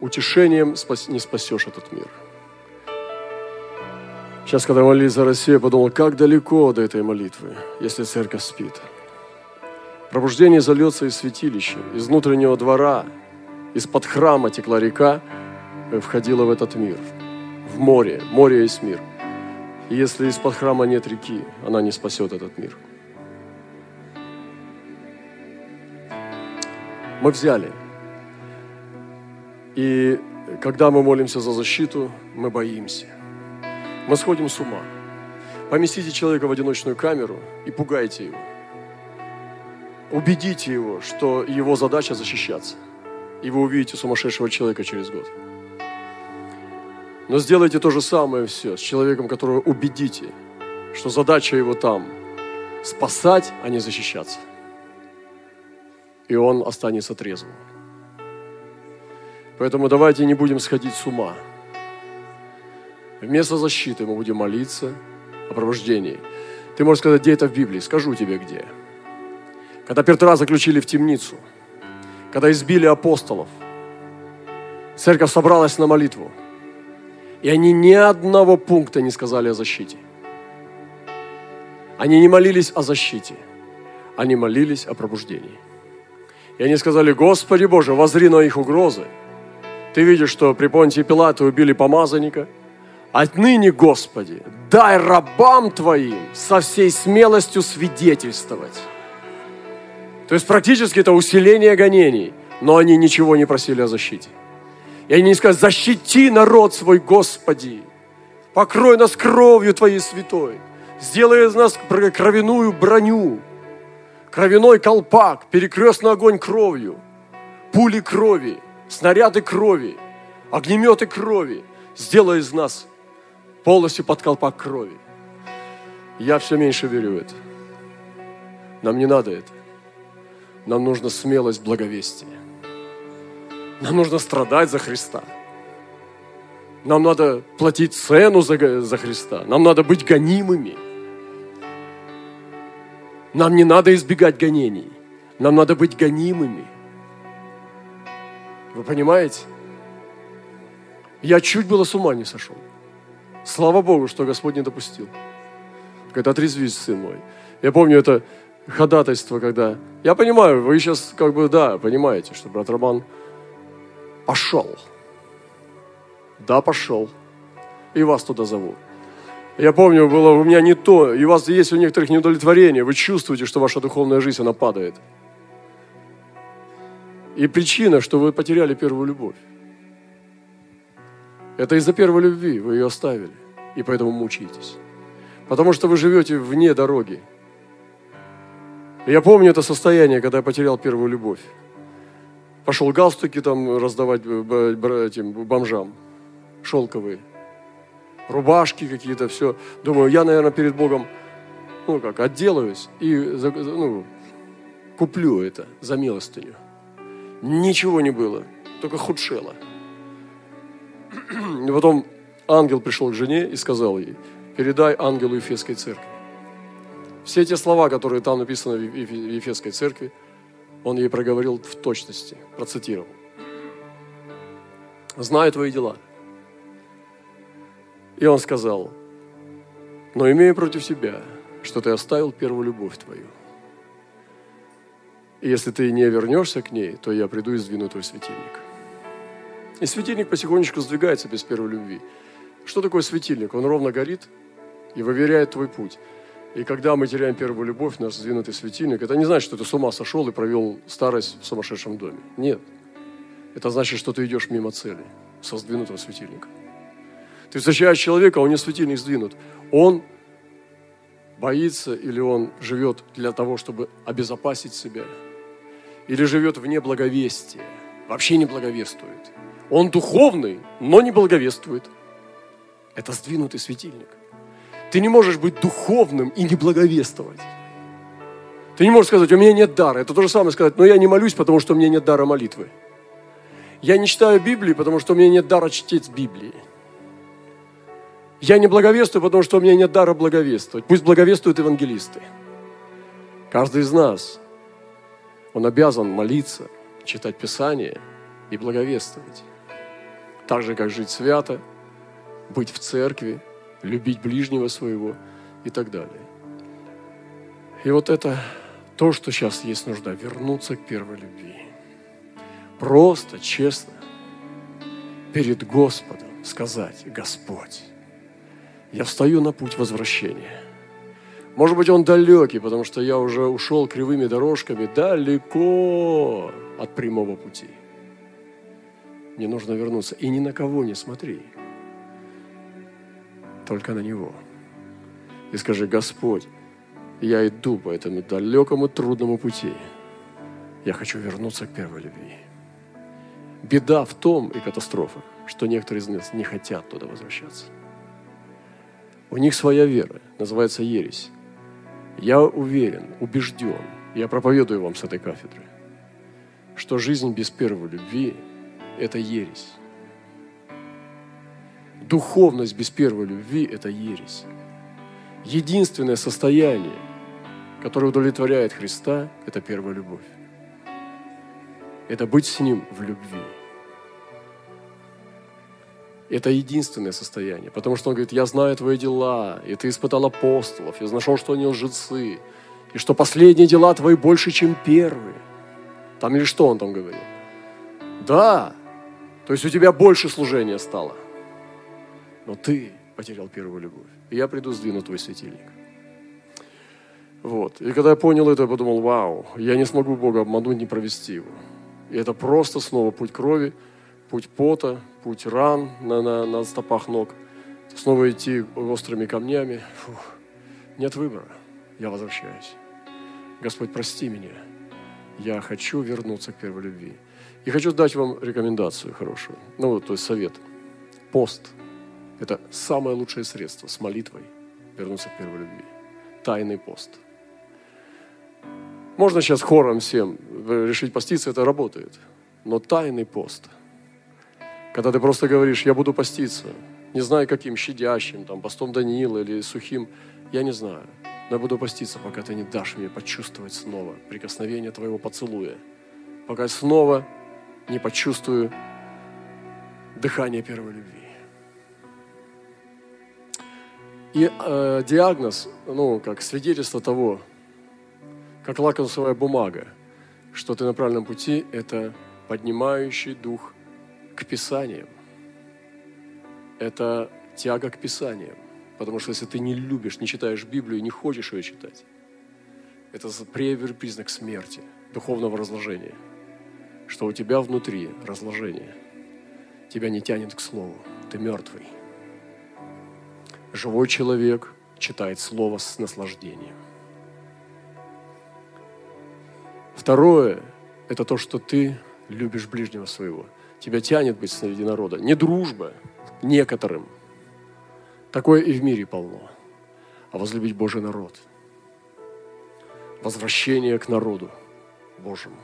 утешением не спасешь этот мир. Сейчас, когда молились за Россию, я подумал, как далеко до этой молитвы, если церковь спит. Пробуждение зальется из святилища, из внутреннего двора, из-под храма текла река, и входила в этот мир, в море. Море есть мир. И если из-под храма нет реки, она не спасет этот мир. Мы взяли. И когда мы молимся за защиту, мы боимся. Мы сходим с ума. Поместите человека в одиночную камеру и пугайте его. Убедите его, что его задача защищаться. И вы увидите сумасшедшего человека через год. Но сделайте то же самое все с человеком, которого убедите, что задача его там спасать, а не защищаться. И он останется трезвым. Поэтому давайте не будем сходить с ума. Вместо защиты мы будем молиться о пробуждении. Ты можешь сказать, где это в Библии? Скажу тебе, где. Когда Петра заключили в темницу, когда избили апостолов, церковь собралась на молитву – и они ни одного пункта не сказали о защите. Они не молились о защите, они молились о пробуждении. И они сказали, Господи Боже, возри на их угрозы. Ты видишь, что при Понтии Пилате убили помазанника. Отныне, Господи, дай рабам Твоим со всей смелостью свидетельствовать. То есть практически это усиление гонений, но они ничего не просили о защите. И они не скажут, защити народ свой, Господи. Покрой нас кровью Твоей святой. Сделай из нас кровяную броню. Кровяной колпак, перекрестный огонь кровью. Пули крови, снаряды крови, огнеметы крови. Сделай из нас полностью под колпак крови. Я все меньше верю в это. Нам не надо это. Нам нужна смелость благовестия. Нам нужно страдать за Христа. Нам надо платить цену за, за Христа. Нам надо быть гонимыми. Нам не надо избегать гонений. Нам надо быть гонимыми. Вы понимаете? Я чуть было с ума не сошел. Слава Богу, что Господь не допустил. Когда отрезвись, сын мой. Я помню это ходатайство, когда... Я понимаю, вы сейчас как бы, да, понимаете, что брат Роман пошел. Да, пошел. И вас туда зову. Я помню, было у меня не то, и у вас есть у некоторых неудовлетворение, вы чувствуете, что ваша духовная жизнь, она падает. И причина, что вы потеряли первую любовь. Это из-за первой любви вы ее оставили, и поэтому мучаетесь. Потому что вы живете вне дороги. я помню это состояние, когда я потерял первую любовь пошел галстуки там раздавать этим бомжам, шелковые, рубашки какие-то, все. Думаю, я, наверное, перед Богом, ну как, отделаюсь и ну, куплю это за милостыню. Ничего не было, только худшело. И потом ангел пришел к жене и сказал ей, передай ангелу Ефесской церкви. Все эти слова, которые там написаны в Ефесской церкви, он ей проговорил в точности, процитировал. «Знаю твои дела». И он сказал, «Но имею против себя, что ты оставил первую любовь твою. И если ты не вернешься к ней, то я приду и сдвину твой светильник». И светильник потихонечку сдвигается без первой любви. Что такое светильник? Он ровно горит и выверяет твой путь. И когда мы теряем первую любовь, наш сдвинутый светильник, это не значит, что ты с ума сошел и провел старость в сумасшедшем доме. Нет. Это значит, что ты идешь мимо цели со сдвинутым светильником. Ты встречаешь человека, у него светильник сдвинут. Он боится или он живет для того, чтобы обезопасить себя, или живет вне благовестия, вообще не благовествует. Он духовный, но не благовествует. Это сдвинутый светильник. Ты не можешь быть духовным и не благовествовать. Ты не можешь сказать, у меня нет дара. Это то же самое сказать, но я не молюсь, потому что у меня нет дара молитвы. Я не читаю Библии, потому что у меня нет дара чтить Библии. Я не благовествую, потому что у меня нет дара благовествовать. Пусть благовествуют евангелисты. Каждый из нас, он обязан молиться, читать Писание и благовествовать. Так же, как жить свято, быть в церкви, любить ближнего своего и так далее. И вот это то, что сейчас есть нужда, вернуться к первой любви. Просто, честно, перед Господом сказать, Господь, я встаю на путь возвращения. Может быть, он далекий, потому что я уже ушел кривыми дорожками далеко от прямого пути. Мне нужно вернуться. И ни на кого не смотри. Только на Него. И скажи, Господь, я иду по этому далекому трудному пути. Я хочу вернуться к первой любви. Беда в том и катастрофа, что некоторые из нас не хотят туда возвращаться. У них своя вера, называется ересь. Я уверен, убежден, я проповедую вам с этой кафедры, что жизнь без первой любви – это ересь. Духовность без первой любви – это ересь. Единственное состояние, которое удовлетворяет Христа, это первая любовь. Это быть с Ним в любви. Это единственное состояние, потому что Он говорит, я знаю твои дела, и ты испытал апостолов, я нашел, что они лжецы, и что последние дела твои больше, чем первые. Там или что Он там говорил? Да, то есть у тебя больше служения стало, но ты потерял первую любовь. И я приду, сдвину твой светильник. Вот. И когда я понял это, я подумал, вау, я не смогу Бога обмануть, не провести его. И это просто снова путь крови, путь пота, путь ран на, на, на стопах ног. Снова идти острыми камнями. Фух. Нет выбора. Я возвращаюсь. Господь, прости меня. Я хочу вернуться к первой любви. И хочу дать вам рекомендацию хорошую. Ну, то есть совет. Пост – это самое лучшее средство с молитвой вернуться к первой любви. Тайный пост – можно сейчас хором всем решить поститься, это работает. Но тайный пост, когда ты просто говоришь, я буду поститься, не знаю каким, щадящим, там, постом Даниила или сухим, я не знаю. Но я буду поститься, пока ты не дашь мне почувствовать снова прикосновение твоего поцелуя. Пока я снова не почувствую дыхание первой любви. И э, диагноз, ну, как свидетельство того, как лакомствовая бумага, что ты на правильном пути – это поднимающий дух к Писаниям. Это тяга к Писаниям. Потому что если ты не любишь, не читаешь Библию, не хочешь ее читать, это первый признак смерти, духовного разложения. Что у тебя внутри разложение. Тебя не тянет к Слову. Ты мертвый. Живой человек читает Слово с наслаждением. Второе – это то, что ты любишь ближнего своего. Тебя тянет быть среди народа. Не дружба некоторым. Такое и в мире полно. А возлюбить Божий народ. Возвращение к народу Божьему.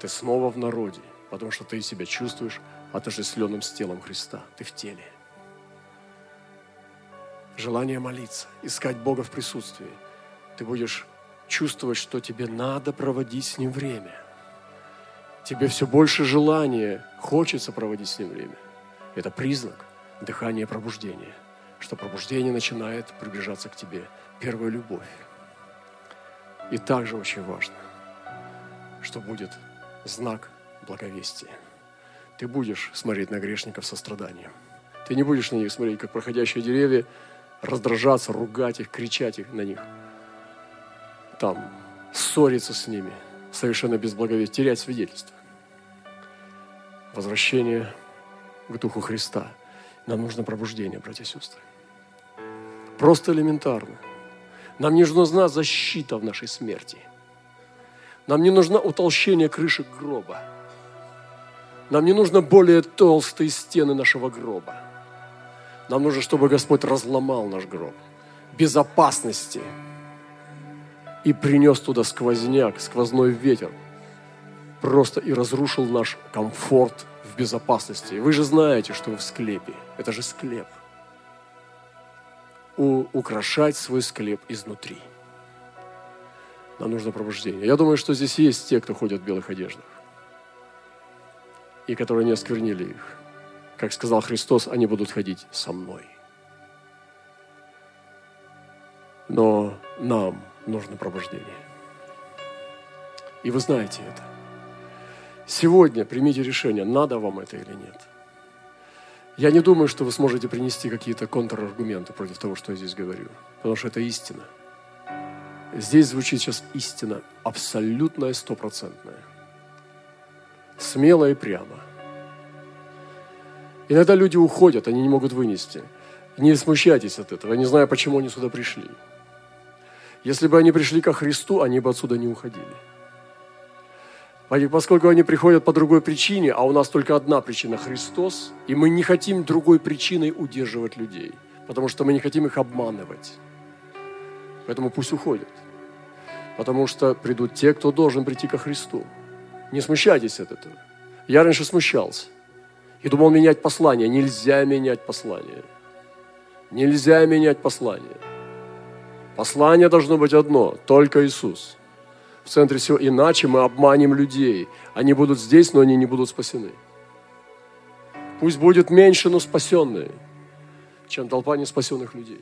Ты снова в народе, потому что ты себя чувствуешь отождествленным с телом Христа. Ты в теле. Желание молиться, искать Бога в присутствии. Ты будешь чувствовать, что тебе надо проводить с Ним время. Тебе все больше желания, хочется проводить с Ним время. Это признак дыхания пробуждения, что пробуждение начинает приближаться к тебе. Первая любовь. И также очень важно, что будет знак благовестия. Ты будешь смотреть на грешников со страданием. Ты не будешь на них смотреть, как проходящие деревья, раздражаться, ругать их, кричать их на них – там ссориться с ними, совершенно без благовестия, терять свидетельство. Возвращение к Духу Христа. Нам нужно пробуждение, братья и сестры. Просто элементарно. Нам не нужна защита в нашей смерти. Нам не нужно утолщение крыши гроба. Нам не нужно более толстые стены нашего гроба. Нам нужно, чтобы Господь разломал наш гроб. Безопасности – и принес туда сквозняк, сквозной ветер. Просто и разрушил наш комфорт в безопасности. Вы же знаете, что вы в склепе. Это же склеп. У, украшать свой склеп изнутри. Нам нужно пробуждение. Я думаю, что здесь есть те, кто ходят в белых одеждах. и которые не осквернили их. Как сказал Христос, они будут ходить со мной. Но нам нужно пробуждение. И вы знаете это. Сегодня примите решение, надо вам это или нет. Я не думаю, что вы сможете принести какие-то контраргументы против того, что я здесь говорю, потому что это истина. Здесь звучит сейчас истина абсолютная, стопроцентная. Смело и прямо. Иногда люди уходят, они не могут вынести. Не смущайтесь от этого. Я не знаю, почему они сюда пришли. Если бы они пришли ко Христу, они бы отсюда не уходили. Поскольку они приходят по другой причине, а у нас только одна причина – Христос, и мы не хотим другой причиной удерживать людей, потому что мы не хотим их обманывать. Поэтому пусть уходят. Потому что придут те, кто должен прийти ко Христу. Не смущайтесь от этого. Я раньше смущался и думал менять послание. Нельзя менять послание. Нельзя менять послание. Послание должно быть одно, только Иисус. В центре всего. Иначе мы обманем людей. Они будут здесь, но они не будут спасены. Пусть будет меньше, но спасенные, чем толпа неспасенных людей.